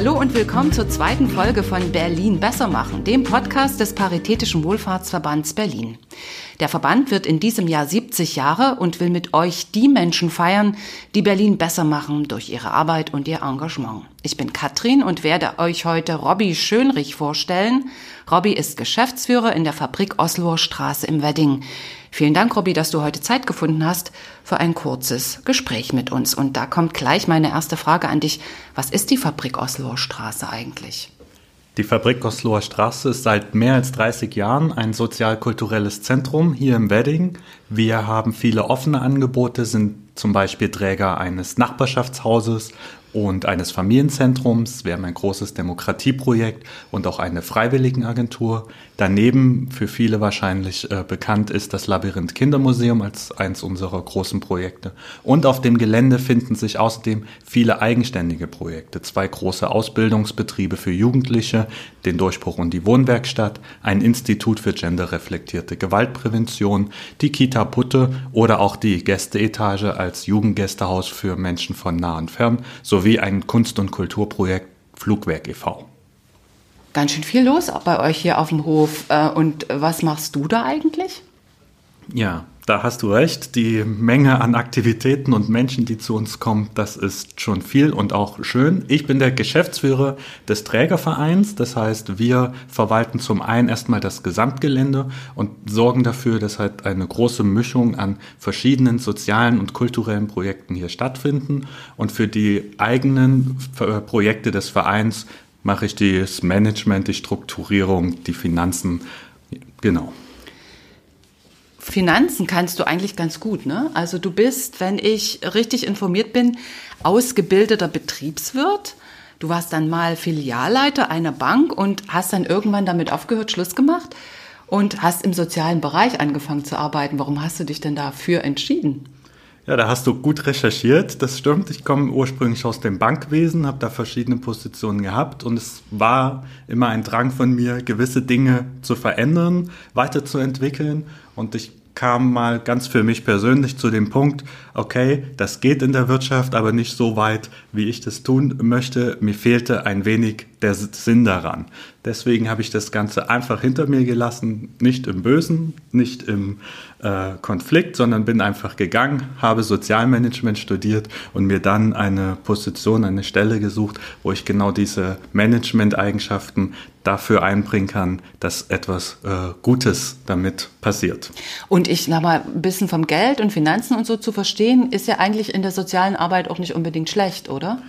Hallo und willkommen zur zweiten Folge von Berlin besser machen, dem Podcast des Paritätischen Wohlfahrtsverbands Berlin. Der Verband wird in diesem Jahr 70 Jahre und will mit euch die Menschen feiern, die Berlin besser machen durch ihre Arbeit und ihr Engagement. Ich bin Katrin und werde euch heute Robby Schönrich vorstellen. Robby ist Geschäftsführer in der Fabrik Osloer Straße im Wedding. Vielen Dank, Robby, dass du heute Zeit gefunden hast für ein kurzes Gespräch mit uns. Und da kommt gleich meine erste Frage an dich. Was ist die Fabrik Osloer Straße eigentlich? Die Fabrik Osloer Straße ist seit mehr als 30 Jahren ein sozialkulturelles Zentrum hier im Wedding. Wir haben viele offene Angebote, sind zum Beispiel Träger eines Nachbarschaftshauses und eines Familienzentrums. Wir haben ein großes Demokratieprojekt und auch eine Freiwilligenagentur. Daneben, für viele wahrscheinlich äh, bekannt, ist das Labyrinth Kindermuseum als eins unserer großen Projekte. Und auf dem Gelände finden sich außerdem viele eigenständige Projekte. Zwei große Ausbildungsbetriebe für Jugendliche, den Durchbruch und die Wohnwerkstatt, ein Institut für genderreflektierte Gewaltprävention, die Kita Putte oder auch die Gästeetage als Jugendgästehaus für Menschen von nah und fern, sowie ein Kunst- und Kulturprojekt Flugwerk e.V. Ganz schön viel los bei euch hier auf dem Hof. Äh, und was machst du da eigentlich? Ja, da hast du recht. Die Menge an Aktivitäten und Menschen, die zu uns kommen, das ist schon viel und auch schön. Ich bin der Geschäftsführer des Trägervereins. Das heißt, wir verwalten zum einen erstmal das Gesamtgelände und sorgen dafür, dass halt eine große Mischung an verschiedenen sozialen und kulturellen Projekten hier stattfinden. Und für die eigenen äh, Projekte des Vereins mache ich das Management, die Strukturierung, die Finanzen. Genau. Finanzen kannst du eigentlich ganz gut, ne? Also du bist, wenn ich richtig informiert bin, ausgebildeter Betriebswirt. Du warst dann mal Filialleiter einer Bank und hast dann irgendwann damit aufgehört, Schluss gemacht und hast im sozialen Bereich angefangen zu arbeiten. Warum hast du dich denn dafür entschieden? Ja, da hast du gut recherchiert, das stimmt. Ich komme ursprünglich aus dem Bankwesen, habe da verschiedene Positionen gehabt und es war immer ein Drang von mir, gewisse Dinge zu verändern, weiterzuentwickeln und ich kam mal ganz für mich persönlich zu dem Punkt, okay, das geht in der Wirtschaft, aber nicht so weit, wie ich das tun möchte. Mir fehlte ein wenig der Sinn daran. Deswegen habe ich das Ganze einfach hinter mir gelassen, nicht im Bösen, nicht im äh, Konflikt, sondern bin einfach gegangen, habe Sozialmanagement studiert und mir dann eine Position, eine Stelle gesucht, wo ich genau diese Management-Eigenschaften dafür einbringen kann, dass etwas äh, Gutes damit passiert. Und ich sag mal, ein bisschen vom Geld und Finanzen und so zu verstehen, ist ja eigentlich in der sozialen Arbeit auch nicht unbedingt schlecht, oder?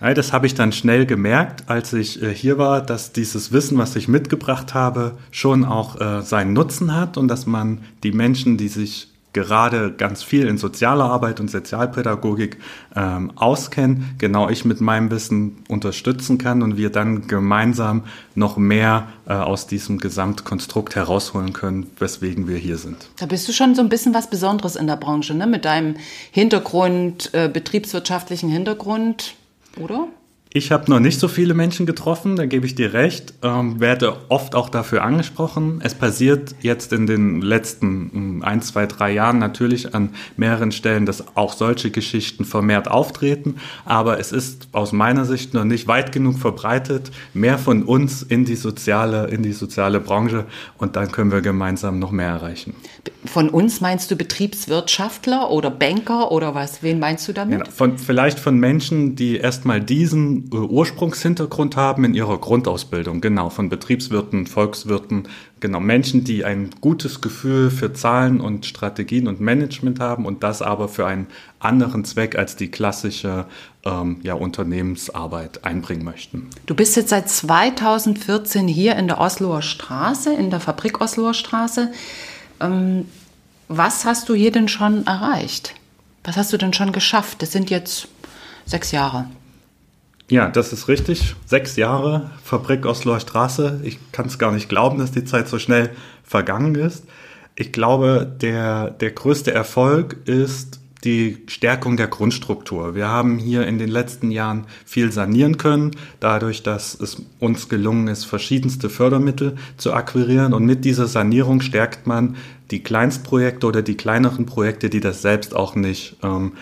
Das habe ich dann schnell gemerkt, als ich äh, hier war, dass dieses Wissen, was ich mitgebracht habe, schon auch äh, seinen Nutzen hat und dass man die Menschen, die sich gerade ganz viel in sozialer Arbeit und Sozialpädagogik ähm, auskennen, genau ich mit meinem Wissen unterstützen kann und wir dann gemeinsam noch mehr äh, aus diesem Gesamtkonstrukt herausholen können, weswegen wir hier sind. Da bist du schon so ein bisschen was Besonderes in der Branche, ne? mit deinem Hintergrund, äh, betriebswirtschaftlichen Hintergrund, oder? Ich habe noch nicht so viele Menschen getroffen, da gebe ich dir recht. Ähm, werde oft auch dafür angesprochen. Es passiert jetzt in den letzten hm, ein, zwei, drei Jahren natürlich an mehreren Stellen, dass auch solche Geschichten vermehrt auftreten. Aber es ist aus meiner Sicht noch nicht weit genug verbreitet. Mehr von uns in die soziale, in die soziale Branche und dann können wir gemeinsam noch mehr erreichen. Von uns meinst du Betriebswirtschaftler oder Banker oder was? Wen meinst du damit? Genau, von, vielleicht von Menschen, die erstmal diesen äh, Ursprungshintergrund haben in ihrer Grundausbildung, genau, von Betriebswirten, Volkswirten, genau, Menschen, die ein gutes Gefühl für Zahlen und Strategien und Management haben und das aber für einen anderen Zweck als die klassische ähm, ja, Unternehmensarbeit einbringen möchten. Du bist jetzt seit 2014 hier in der Osloer Straße, in der Fabrik Osloer Straße. Ähm, was hast du hier denn schon erreicht? Was hast du denn schon geschafft? Das sind jetzt sechs Jahre. Ja, das ist richtig. Sechs Jahre Fabrik Osloer Straße. Ich kann es gar nicht glauben, dass die Zeit so schnell vergangen ist. Ich glaube, der, der größte Erfolg ist die Stärkung der Grundstruktur. Wir haben hier in den letzten Jahren viel sanieren können, dadurch, dass es uns gelungen ist, verschiedenste Fördermittel zu akquirieren. Und mit dieser Sanierung stärkt man die Kleinstprojekte oder die kleineren Projekte, die das selbst auch nicht ähm,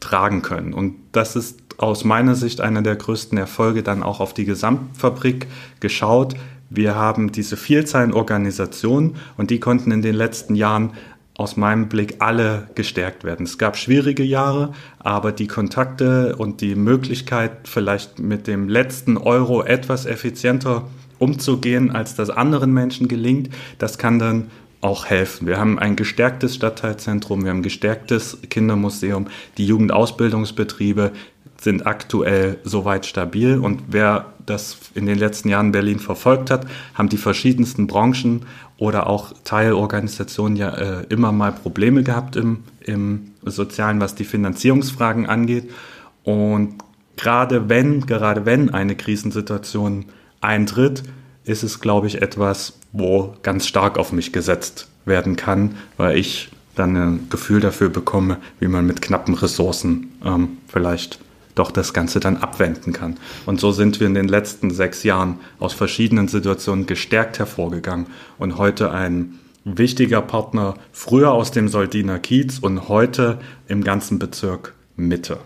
tragen können. Und das ist aus meiner Sicht einer der größten Erfolge dann auch auf die Gesamtfabrik geschaut. Wir haben diese Vielzahl an Organisationen und die konnten in den letzten Jahren aus meinem Blick alle gestärkt werden. Es gab schwierige Jahre, aber die Kontakte und die Möglichkeit, vielleicht mit dem letzten Euro etwas effizienter umzugehen, als das anderen Menschen gelingt, das kann dann auch helfen. Wir haben ein gestärktes Stadtteilzentrum, wir haben ein gestärktes Kindermuseum, die Jugendausbildungsbetriebe sind aktuell soweit stabil und wer das in den letzten Jahren in Berlin verfolgt hat, haben die verschiedensten Branchen oder auch Teilorganisationen ja äh, immer mal Probleme gehabt im, im Sozialen, was die Finanzierungsfragen angeht. Und gerade wenn, gerade wenn eine Krisensituation eintritt, ist es, glaube ich, etwas, wo ganz stark auf mich gesetzt werden kann, weil ich dann ein Gefühl dafür bekomme, wie man mit knappen Ressourcen ähm, vielleicht doch das Ganze dann abwenden kann. Und so sind wir in den letzten sechs Jahren aus verschiedenen Situationen gestärkt hervorgegangen und heute ein wichtiger Partner, früher aus dem Soldiner Kiez und heute im ganzen Bezirk Mitte.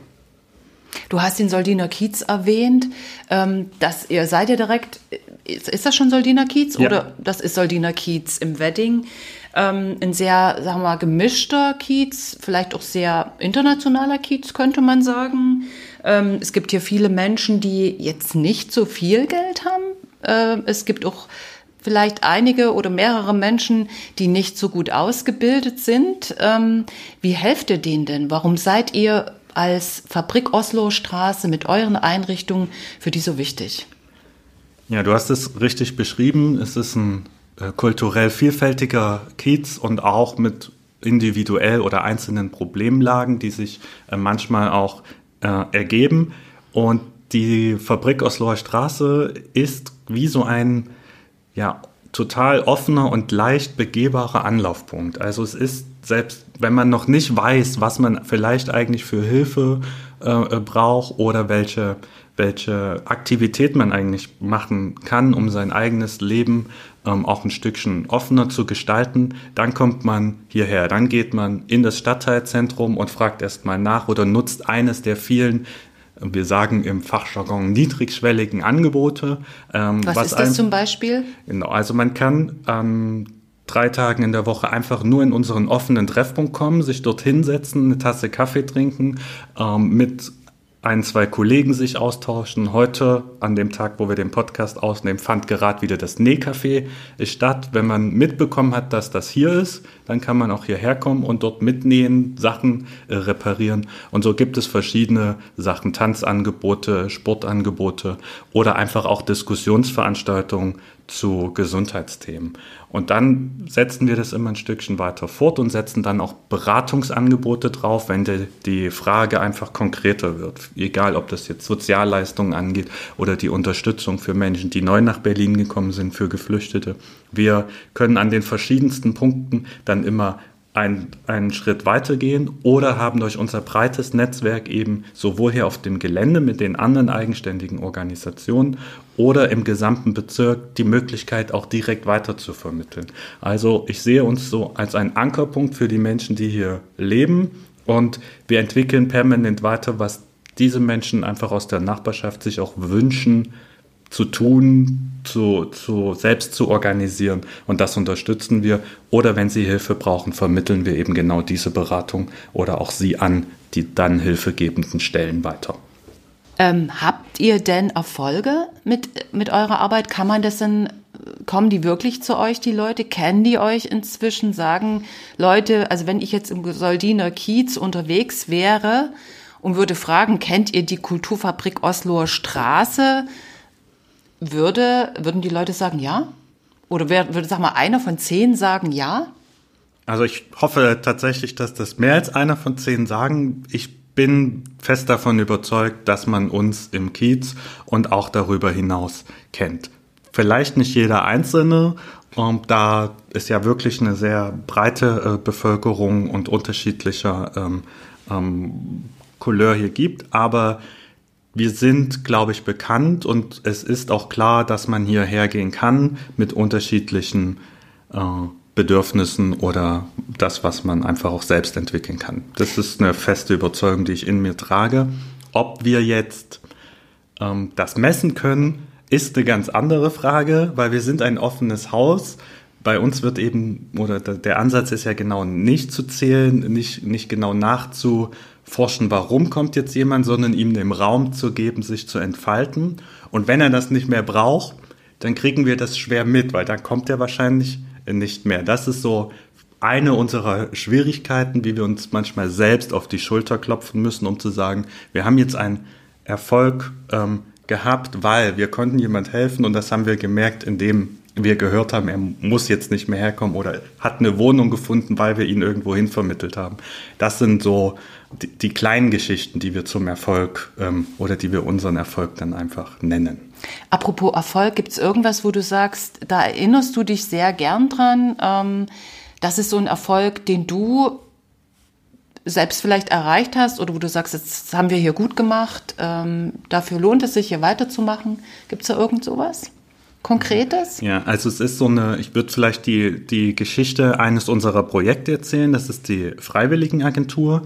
Du hast den Soldiner Kiez erwähnt. Ähm, dass ihr seid ja direkt, ist, ist das schon Soldiner Kiez ja. oder das ist Soldiner Kiez im Wedding? Ähm, ein sehr, sagen wir mal, gemischter Kiez, vielleicht auch sehr internationaler Kiez, könnte man sagen. Ähm, es gibt hier viele Menschen, die jetzt nicht so viel Geld haben. Äh, es gibt auch vielleicht einige oder mehrere Menschen, die nicht so gut ausgebildet sind. Ähm, wie helft ihr denen denn? Warum seid ihr als Fabrik Oslo Straße mit euren Einrichtungen für die so wichtig? Ja, du hast es richtig beschrieben. Es ist ein äh, kulturell vielfältiger Kiez und auch mit individuell oder einzelnen Problemlagen, die sich äh, manchmal auch äh, ergeben. Und die Fabrik Osloer Straße ist wie so ein ja, total offener und leicht begehbarer Anlaufpunkt. Also es ist, selbst wenn man noch nicht weiß, was man vielleicht eigentlich für Hilfe äh, braucht oder welche, welche Aktivität man eigentlich machen kann, um sein eigenes Leben ähm, auch ein Stückchen offener zu gestalten, dann kommt man hierher. Dann geht man in das Stadtteilzentrum und fragt erstmal nach oder nutzt eines der vielen wir sagen im Fachjargon niedrigschwelligen Angebote. Ähm, was, was, ist das zum Beispiel? Genau, also man kann ähm, drei Tagen in der Woche einfach nur in unseren offenen Treffpunkt kommen, sich dort hinsetzen, eine Tasse Kaffee trinken, ähm, mit ein, zwei Kollegen sich austauschen. Heute, an dem Tag, wo wir den Podcast ausnehmen, fand gerade wieder das Nähcafé statt. Wenn man mitbekommen hat, dass das hier ist, dann kann man auch hierher kommen und dort mitnähen, Sachen äh, reparieren. Und so gibt es verschiedene Sachen, Tanzangebote, Sportangebote oder einfach auch Diskussionsveranstaltungen zu Gesundheitsthemen. Und dann setzen wir das immer ein Stückchen weiter fort und setzen dann auch Beratungsangebote drauf, wenn die, die Frage einfach konkreter wird. Egal, ob das jetzt Sozialleistungen angeht oder die Unterstützung für Menschen, die neu nach Berlin gekommen sind, für Geflüchtete. Wir können an den verschiedensten Punkten dann immer einen, einen Schritt weitergehen oder haben durch unser breites Netzwerk eben sowohl hier auf dem Gelände mit den anderen eigenständigen Organisationen oder im gesamten Bezirk die Möglichkeit auch direkt weiter zu vermitteln. Also ich sehe uns so als einen Ankerpunkt für die Menschen, die hier leben und wir entwickeln permanent weiter, was diese Menschen einfach aus der Nachbarschaft sich auch wünschen, zu tun, zu, zu selbst zu organisieren und das unterstützen wir. Oder wenn Sie Hilfe brauchen, vermitteln wir eben genau diese Beratung oder auch Sie an die dann hilfegebenden Stellen weiter. Ähm, habt ihr denn Erfolge mit, mit eurer Arbeit? Kann man das denn, kommen die wirklich zu euch, die Leute? Kennen die euch inzwischen? Sagen Leute, also wenn ich jetzt im Soldiner Kiez unterwegs wäre und würde fragen, kennt ihr die Kulturfabrik Osloer Straße? Würde, würden die Leute sagen ja? Oder wer, würde, sag mal, einer von zehn sagen ja? Also ich hoffe tatsächlich, dass das mehr als einer von zehn sagen. Ich bin fest davon überzeugt, dass man uns im Kiez und auch darüber hinaus kennt. Vielleicht nicht jeder Einzelne, und da es ja wirklich eine sehr breite äh, Bevölkerung und unterschiedlicher ähm, ähm, Couleur hier gibt, aber wir sind, glaube ich, bekannt und es ist auch klar, dass man hierher gehen kann mit unterschiedlichen äh, Bedürfnissen oder das, was man einfach auch selbst entwickeln kann. Das ist eine feste Überzeugung, die ich in mir trage. Ob wir jetzt ähm, das messen können, ist eine ganz andere Frage, weil wir sind ein offenes Haus. Bei uns wird eben, oder der Ansatz ist ja genau nicht zu zählen, nicht, nicht genau nachzuforschen, warum kommt jetzt jemand, sondern ihm den Raum zu geben, sich zu entfalten. Und wenn er das nicht mehr braucht, dann kriegen wir das schwer mit, weil dann kommt er wahrscheinlich nicht mehr. Das ist so eine unserer Schwierigkeiten, wie wir uns manchmal selbst auf die Schulter klopfen müssen, um zu sagen, wir haben jetzt einen Erfolg ähm, gehabt, weil wir konnten jemand helfen und das haben wir gemerkt, indem wir gehört haben, er muss jetzt nicht mehr herkommen oder hat eine Wohnung gefunden, weil wir ihn irgendwo hin vermittelt haben. Das sind so die, die kleinen Geschichten, die wir zum Erfolg ähm, oder die wir unseren Erfolg dann einfach nennen. Apropos Erfolg, gibt es irgendwas, wo du sagst, da erinnerst du dich sehr gern dran? Ähm, das ist so ein Erfolg, den du selbst vielleicht erreicht hast oder wo du sagst, jetzt haben wir hier gut gemacht, ähm, dafür lohnt es sich hier weiterzumachen. Gibt es da irgend sowas? Konkretes? Ja, also es ist so eine, ich würde vielleicht die, die Geschichte eines unserer Projekte erzählen, das ist die Freiwilligenagentur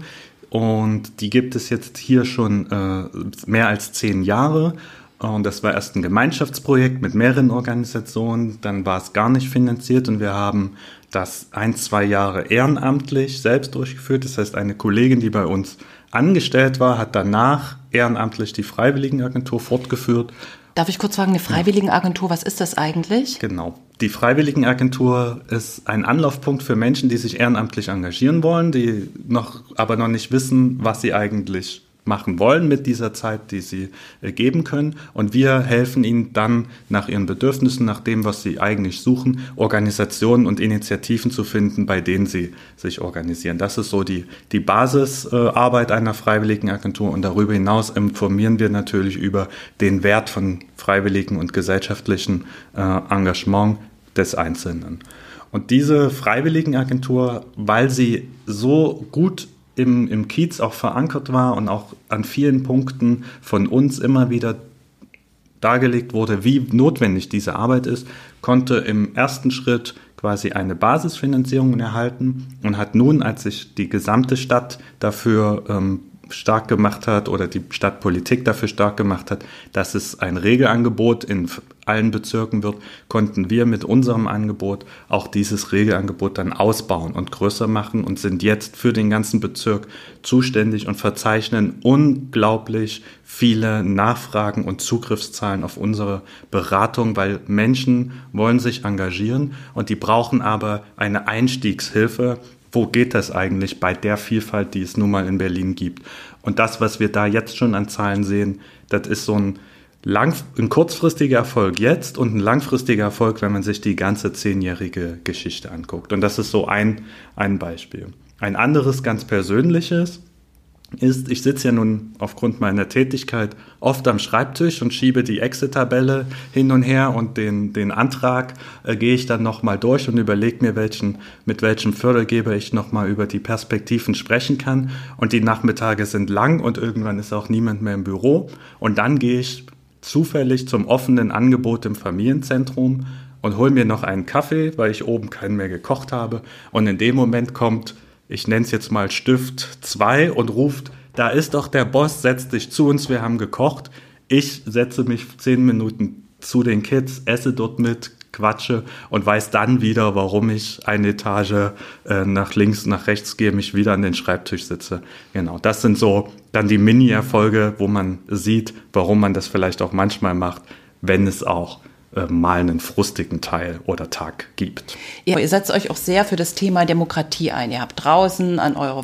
und die gibt es jetzt hier schon äh, mehr als zehn Jahre und das war erst ein Gemeinschaftsprojekt mit mehreren Organisationen, dann war es gar nicht finanziert und wir haben das ein, zwei Jahre ehrenamtlich selbst durchgeführt. Das heißt, eine Kollegin, die bei uns angestellt war, hat danach ehrenamtlich die Freiwilligenagentur fortgeführt. Darf ich kurz fragen, eine Freiwilligenagentur, was ist das eigentlich? Genau. Die Freiwilligenagentur ist ein Anlaufpunkt für Menschen, die sich ehrenamtlich engagieren wollen, die noch, aber noch nicht wissen, was sie eigentlich machen wollen mit dieser Zeit, die sie äh, geben können. Und wir helfen ihnen dann nach ihren Bedürfnissen, nach dem, was sie eigentlich suchen, Organisationen und Initiativen zu finden, bei denen sie sich organisieren. Das ist so die, die Basisarbeit einer freiwilligen Agentur. Und darüber hinaus informieren wir natürlich über den Wert von freiwilligen und gesellschaftlichen äh, Engagement des Einzelnen. Und diese Freiwilligenagentur, weil sie so gut im, im Kiez auch verankert war und auch an vielen Punkten von uns immer wieder dargelegt wurde, wie notwendig diese Arbeit ist, konnte im ersten Schritt quasi eine Basisfinanzierung erhalten und hat nun, als sich die gesamte Stadt dafür ähm, stark gemacht hat oder die Stadtpolitik dafür stark gemacht hat, dass es ein Regelangebot in allen Bezirken wird, konnten wir mit unserem Angebot auch dieses Regelangebot dann ausbauen und größer machen und sind jetzt für den ganzen Bezirk zuständig und verzeichnen unglaublich viele Nachfragen und Zugriffszahlen auf unsere Beratung, weil Menschen wollen sich engagieren und die brauchen aber eine Einstiegshilfe, wo geht das eigentlich bei der Vielfalt, die es nun mal in Berlin gibt. Und das, was wir da jetzt schon an Zahlen sehen, das ist so ein, lang, ein kurzfristiger Erfolg jetzt und ein langfristiger Erfolg, wenn man sich die ganze zehnjährige Geschichte anguckt. Und das ist so ein, ein Beispiel. Ein anderes ganz persönliches ist, ich sitze ja nun aufgrund meiner Tätigkeit oft am Schreibtisch und schiebe die Exit-Tabelle hin und her und den, den Antrag äh, gehe ich dann nochmal durch und überlege mir, welchen, mit welchem Fördergeber ich nochmal über die Perspektiven sprechen kann. Und die Nachmittage sind lang und irgendwann ist auch niemand mehr im Büro. Und dann gehe ich zufällig zum offenen Angebot im Familienzentrum und hole mir noch einen Kaffee, weil ich oben keinen mehr gekocht habe. Und in dem Moment kommt ich nenne es jetzt mal Stift 2 und ruft, da ist doch der Boss, setz dich zu uns, wir haben gekocht. Ich setze mich zehn Minuten zu den Kids, esse dort mit, quatsche und weiß dann wieder, warum ich eine Etage äh, nach links, nach rechts gehe, mich wieder an den Schreibtisch sitze. Genau, das sind so dann die Mini-Erfolge, wo man sieht, warum man das vielleicht auch manchmal macht, wenn es auch äh, mal einen frustigen Teil oder Tag gibt. Ja, ihr setzt euch auch sehr für das Thema Demokratie ein. Ihr habt draußen an eurer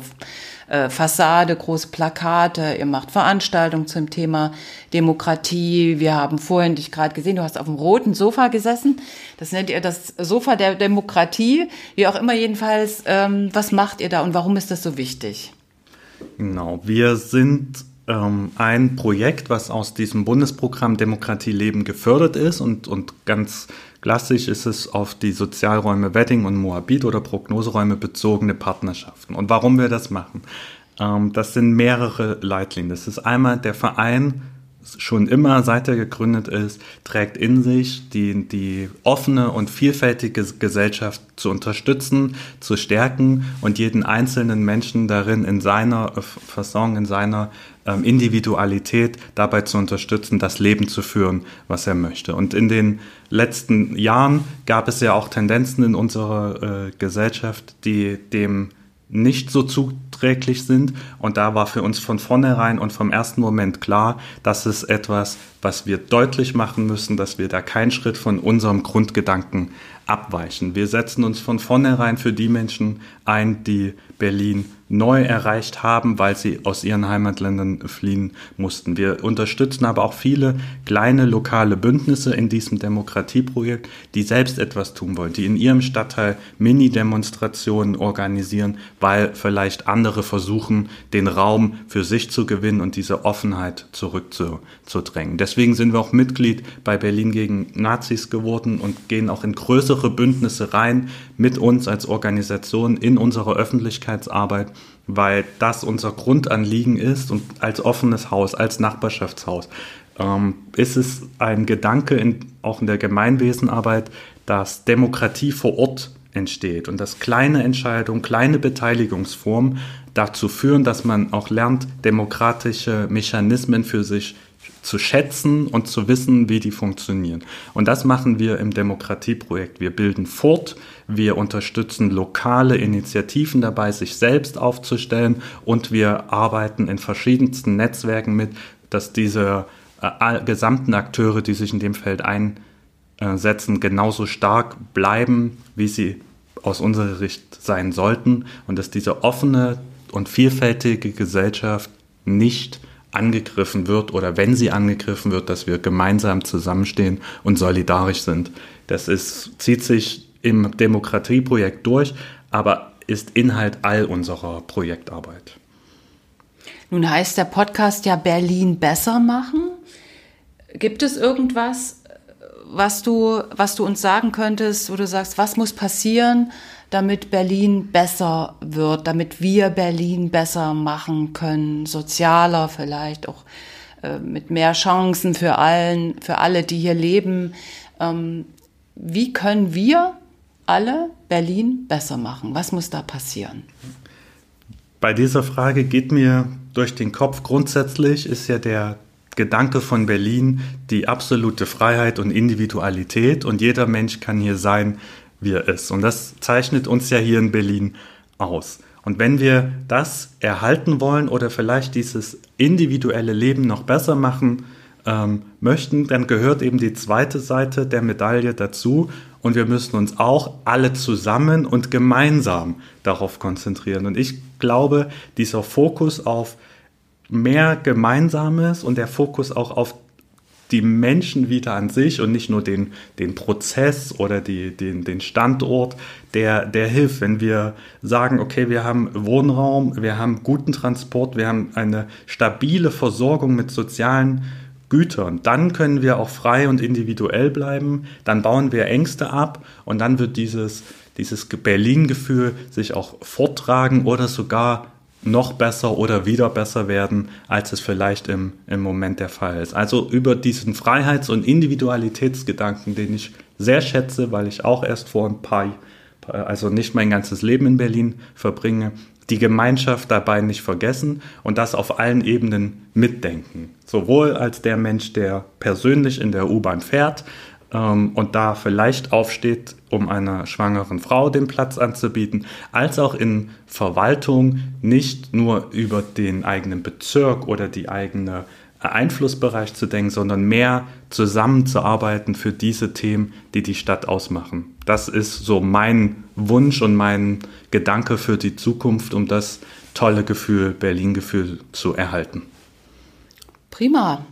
äh, Fassade große Plakate, ihr macht Veranstaltungen zum Thema Demokratie. Wir haben vorhin dich gerade gesehen, du hast auf dem roten Sofa gesessen. Das nennt ihr das Sofa der Demokratie. Wie auch immer jedenfalls, ähm, was macht ihr da und warum ist das so wichtig? Genau, wir sind ein Projekt, was aus diesem Bundesprogramm Demokratie leben gefördert ist und, und ganz klassisch ist es auf die Sozialräume Wedding und Moabit oder Prognoseräume bezogene Partnerschaften. Und warum wir das machen? Ähm, das sind mehrere Leitlinien. Das ist einmal der Verein schon immer, seit er gegründet ist, trägt in sich, die, die offene und vielfältige Gesellschaft zu unterstützen, zu stärken und jeden einzelnen Menschen darin in seiner Fasson, in seiner ähm, Individualität dabei zu unterstützen, das Leben zu führen, was er möchte. Und in den letzten Jahren gab es ja auch Tendenzen in unserer äh, Gesellschaft, die dem nicht so zuträglich sind. Und da war für uns von vornherein und vom ersten Moment klar, dass es etwas, was wir deutlich machen müssen, dass wir da keinen Schritt von unserem Grundgedanken abweichen. Wir setzen uns von vornherein für die Menschen ein, die Berlin neu erreicht haben, weil sie aus ihren Heimatländern fliehen mussten. Wir unterstützen aber auch viele kleine lokale Bündnisse in diesem Demokratieprojekt, die selbst etwas tun wollen, die in ihrem Stadtteil Mini-Demonstrationen organisieren, weil vielleicht andere versuchen, den Raum für sich zu gewinnen und diese Offenheit zurückzudrängen. Deswegen sind wir auch Mitglied bei Berlin gegen Nazis geworden und gehen auch in größere Bündnisse rein mit uns als Organisation in unserer Öffentlichkeitsarbeit weil das unser Grundanliegen ist und als offenes Haus, als Nachbarschaftshaus ähm, ist es ein Gedanke in, auch in der Gemeinwesenarbeit, dass Demokratie vor Ort entsteht und dass kleine Entscheidungen, kleine Beteiligungsformen dazu führen, dass man auch lernt, demokratische Mechanismen für sich zu schätzen und zu wissen, wie die funktionieren. Und das machen wir im Demokratieprojekt. Wir bilden fort, wir unterstützen lokale Initiativen dabei, sich selbst aufzustellen und wir arbeiten in verschiedensten Netzwerken mit, dass diese äh, gesamten Akteure, die sich in dem Feld einsetzen, genauso stark bleiben, wie sie aus unserer Sicht sein sollten und dass diese offene und vielfältige Gesellschaft nicht angegriffen wird oder wenn sie angegriffen wird, dass wir gemeinsam zusammenstehen und solidarisch sind. Das ist, zieht sich im Demokratieprojekt durch, aber ist Inhalt all unserer Projektarbeit. Nun heißt der Podcast ja Berlin besser machen. Gibt es irgendwas, was du, was du uns sagen könntest, wo du sagst, was muss passieren, damit Berlin besser wird, damit wir Berlin besser machen können, sozialer vielleicht auch äh, mit mehr Chancen für allen, für alle, die hier leben. Ähm, wie können wir alle Berlin besser machen? Was muss da passieren? Bei dieser Frage geht mir durch den Kopf grundsätzlich ist ja der Gedanke von Berlin die absolute Freiheit und Individualität und jeder Mensch kann hier sein, wie er ist. Und das zeichnet uns ja hier in Berlin aus. Und wenn wir das erhalten wollen oder vielleicht dieses individuelle Leben noch besser machen ähm, möchten, dann gehört eben die zweite Seite der Medaille dazu. Und wir müssen uns auch alle zusammen und gemeinsam darauf konzentrieren. Und ich glaube, dieser Fokus auf mehr Gemeinsames und der Fokus auch auf die Menschen wieder an sich und nicht nur den, den Prozess oder die, den, den Standort, der, der hilft, wenn wir sagen, okay, wir haben Wohnraum, wir haben guten Transport, wir haben eine stabile Versorgung mit sozialen Gütern, dann können wir auch frei und individuell bleiben, dann bauen wir Ängste ab und dann wird dieses, dieses Berlin-Gefühl sich auch forttragen oder sogar noch besser oder wieder besser werden, als es vielleicht im, im Moment der Fall ist. Also über diesen Freiheits- und Individualitätsgedanken, den ich sehr schätze, weil ich auch erst vor ein paar, also nicht mein ganzes Leben in Berlin verbringe, die Gemeinschaft dabei nicht vergessen und das auf allen Ebenen mitdenken. Sowohl als der Mensch, der persönlich in der U-Bahn fährt, und da vielleicht aufsteht, um einer schwangeren Frau den Platz anzubieten, als auch in Verwaltung nicht nur über den eigenen Bezirk oder die eigene Einflussbereich zu denken, sondern mehr zusammenzuarbeiten für diese Themen, die die Stadt ausmachen. Das ist so mein Wunsch und mein Gedanke für die Zukunft, um das tolle Gefühl, Berlin-Gefühl zu erhalten. Prima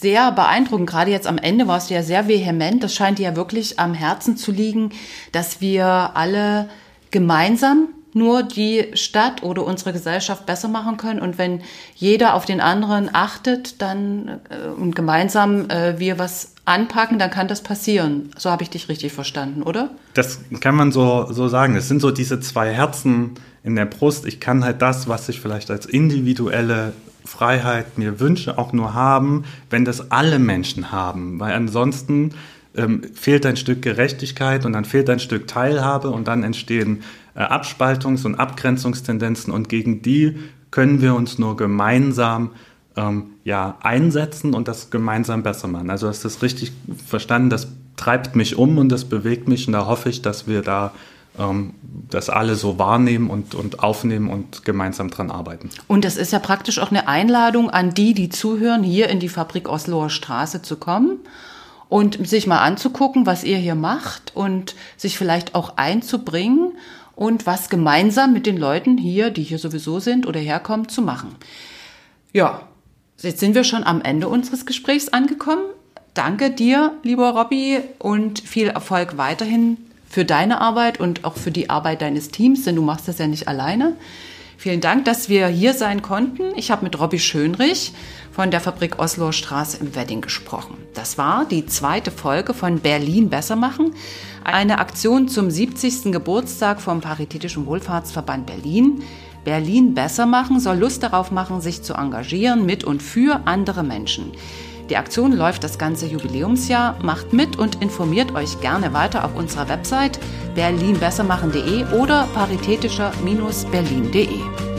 sehr beeindruckend. Gerade jetzt am Ende warst du ja sehr vehement. Das scheint dir ja wirklich am Herzen zu liegen, dass wir alle gemeinsam nur die Stadt oder unsere Gesellschaft besser machen können. Und wenn jeder auf den anderen achtet, dann äh, und gemeinsam äh, wir was anpacken, dann kann das passieren. So habe ich dich richtig verstanden, oder? Das kann man so, so sagen. Es sind so diese zwei Herzen in der Brust, ich kann halt das, was ich vielleicht als individuelle Freiheit mir wünsche, auch nur haben, wenn das alle Menschen haben. Weil ansonsten ähm, fehlt ein Stück Gerechtigkeit und dann fehlt ein Stück Teilhabe und dann entstehen äh, Abspaltungs- und Abgrenzungstendenzen und gegen die können wir uns nur gemeinsam ähm, ja, einsetzen und das gemeinsam besser machen. Also hast du das richtig verstanden, das treibt mich um und das bewegt mich und da hoffe ich, dass wir da das alle so wahrnehmen und, und aufnehmen und gemeinsam dran arbeiten. Und das ist ja praktisch auch eine Einladung an die, die zuhören, hier in die Fabrik Osloer Straße zu kommen und sich mal anzugucken, was ihr hier macht und sich vielleicht auch einzubringen und was gemeinsam mit den Leuten hier, die hier sowieso sind oder herkommen, zu machen. Ja, jetzt sind wir schon am Ende unseres Gesprächs angekommen. Danke dir, lieber Robby, und viel Erfolg weiterhin für deine Arbeit und auch für die Arbeit deines Teams, denn du machst das ja nicht alleine. Vielen Dank, dass wir hier sein konnten. Ich habe mit Robby Schönrich von der Fabrik Osloer Straße im Wedding gesprochen. Das war die zweite Folge von Berlin besser machen, eine Aktion zum 70. Geburtstag vom Paritätischen Wohlfahrtsverband Berlin. Berlin besser machen soll Lust darauf machen, sich zu engagieren mit und für andere Menschen. Die Aktion läuft das ganze Jubiläumsjahr. Macht mit und informiert euch gerne weiter auf unserer Website berlinbessermachen.de oder paritätischer-berlin.de.